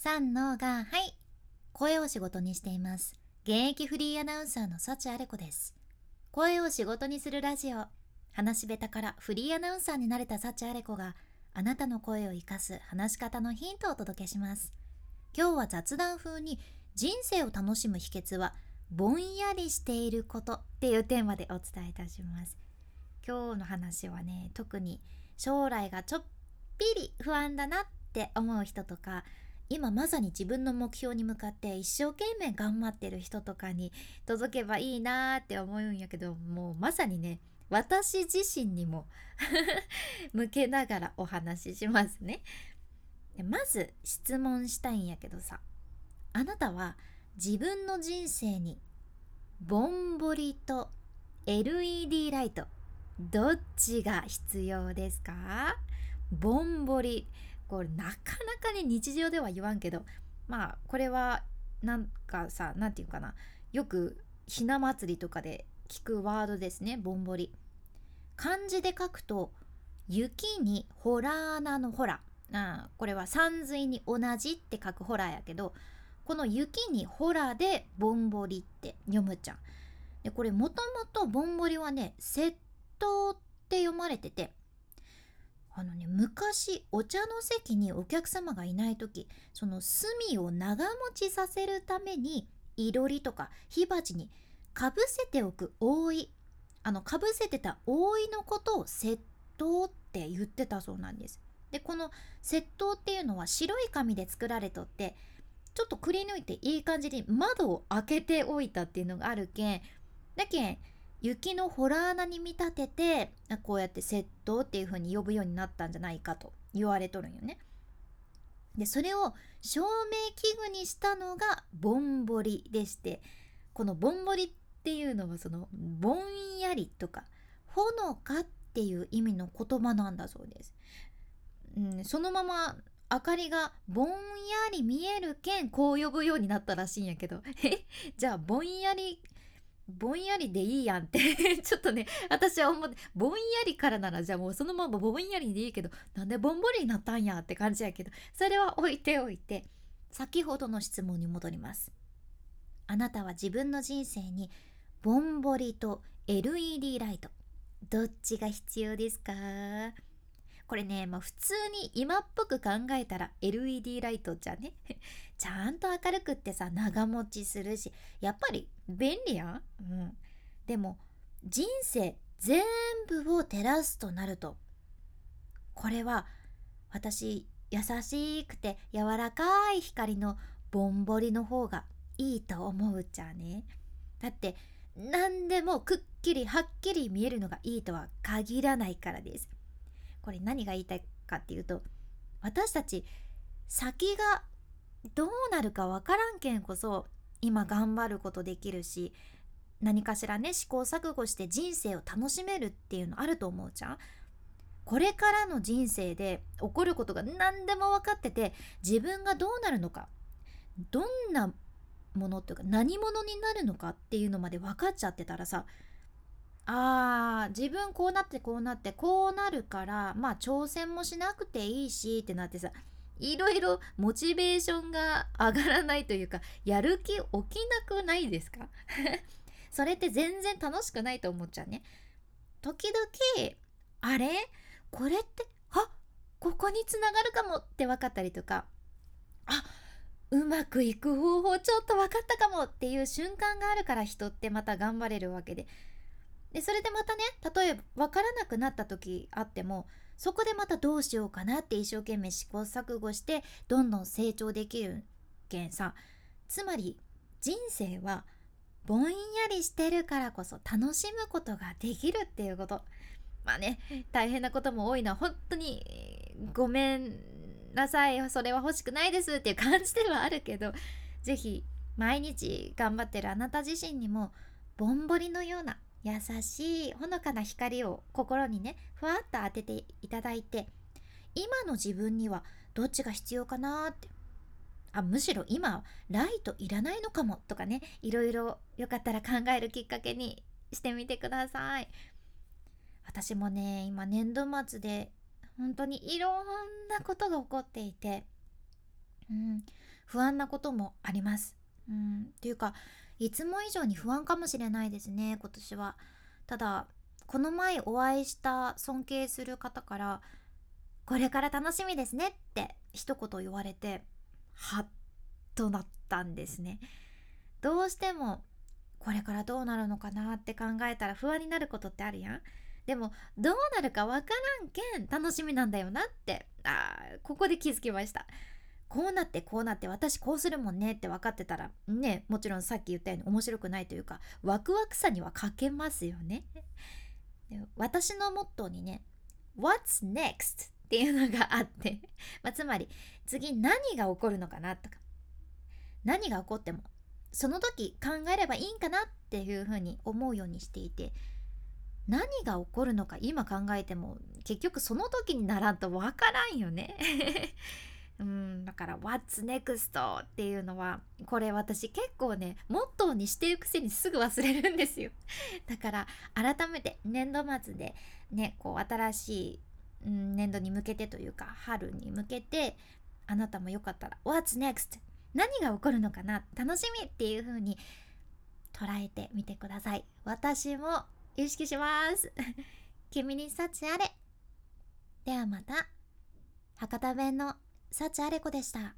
三のがはい。声を仕事にしています。現役フリーアナウンサーの幸あれ子です。声を仕事にするラジオ。話し下手からフリーアナウンサーになれた幸あれ子があなたの声を生かす話し方のヒントをお届けします。今日は雑談風に人生を楽しむ秘訣はぼんやりしていることっていうテーマでお伝えいたします。今日の話はね特に将来がちょっぴり不安だなって思う人とか今まさに自分の目標に向かって一生懸命頑張ってる人とかに届けばいいなーって思うんやけどもうまさにね私自身にも 向けながらお話ししますね。まず質問したいんやけどさあなたは自分の人生にぼんぼりと LED ライトどっちが必要ですか？ぼんぼりこれなかなかね日常では言わんけどまあこれはなんかさ何て言うかなよくひな祭りとかで聞くワードですねぼんぼり。漢字で書くと雪にホラー穴のホラあこれは山水に同じって書くホラーやけどこの雪にホラでぼんぼりって読むじゃん。でこれもともとぼんぼりはね窃盗って読まれててあのね昔お茶の席にお客様がいない時その炭を長持ちさせるためにいろりとか火鉢にかぶせておく覆いあのかぶせてた覆いのことを窃盗って言ってたそうなんです。でこの窃盗っていうのは白い紙で作られとってちょっとくり抜いていい感じに窓を開けておいたっていうのがあるけんだけん雪のホラー穴に見立ててこうやって窃盗っていう風に呼ぶようになったんじゃないかと言われとるんよね。でそれを照明器具にしたのがぼんぼりでしてこのぼんぼりっていうのはそのぼんやりとかほのかっていう意味の言葉なんだそうです。うん、そのまま明かりがぼんやり見えるけんこう呼ぶようになったらしいんやけど え？じゃあぼんやりぼんやりでいいやんって ちょっとね私は思ってぼんやりからならじゃあもうそのままぼんやりでいいけどなんでぼんぼりになったんやって感じやけどそれは置いておいて先ほどの質問に戻ります。あなたは自分の人生にぼんぼりと LED ライトどっちが必要ですか？これね、まあ、普通に今っぽく考えたら LED ライトじゃね？ちゃんと明るくってさ長持ちするしやっぱり便利やん、うん、でも人生全部を照らすとなるとこれは私優しくて柔らかい光のぼんぼりの方がいいと思うじゃね。だって何でもくっきりはっきり見えるのがいいとは限らないからです。これ何が言いたいかっていうと私たち先がどうなるかわからんけんこそ今頑張ることできるし何かしらね試行錯誤して人生を楽しめるっていうのあると思うじゃん。これからの人生で起こることが何でも分かってて自分がどうなるのかどんなものっていうか何者になるのかっていうのまで分かっちゃってたらさあー自分こうなってこうなってこうなるからまあ挑戦もしなくていいしってなってさいろいろモチベーションが上がらないというかやる気起きなくないですか？それって全然楽しくないと思っちゃうね。時々あれ？これって？あ？ここにつながるかもって分かったりとか。あ？うまくいく方法ちょっと分かったかもっていう瞬間があるから人ってまた頑張れるわけで。でそれでまたね例えば分からなくなった時あってもそこでまたどうしようかなって一生懸命試行錯誤してどんどん成長できるけんさ。つまり人生はぼんやりしてるからこそ楽しむことができるっていうこと。まあね大変なことも多いの。は本当にごめんなさい。それは欲しくないですっていう感じではあるけど是非毎日頑張ってるあなた自身にもぼんぼりのような優しいほのかな光を心にねふわっと当てていただいて今の自分にはどっちが必要かなってあむしろ今ライトいらないのかもとかねいろいろよかったら考えるきっかけにしてみてください私もね今年度末で本当にいろんなことが起こっていてうん、不安なこともあります。うん、っていうかいつも以上に不安かもしれないですね今年は。ただこの前お会いした尊敬する方から「これから楽しみですね」って一言言われてはっとなったんですね。どうしてもこれからどうなるのかなって考えたら不安になることってあるやん。でもどうなるかわからんけん楽しみなんだよなってあここで気づきましたこうなってこうなって私こうするもんねって分かってたらねもちろんさっき言ったように面白くないというかワクワクさには欠けますよね私のモットーにね What's next? っていうのがあって まあ、つまり次何が起こるのかなとか何が起こってもその時考えればいいんかなっていうふうに思うようにしていて何が起こるのか今考えても結局その時にならんとわからんよねうんだから「What's next?」っていうのはこれ私結構ねモットーにしてるくせにすぐ忘れるんですよ だから改めて年度末でねこう新しい、うん、年度に向けてというか春に向けてあなたもよかったら「What's next?」何が起こるのかな？楽しみっていう風に捉えてみてください私も意識します 君に幸あれではまた博多弁の幸あれ子でした。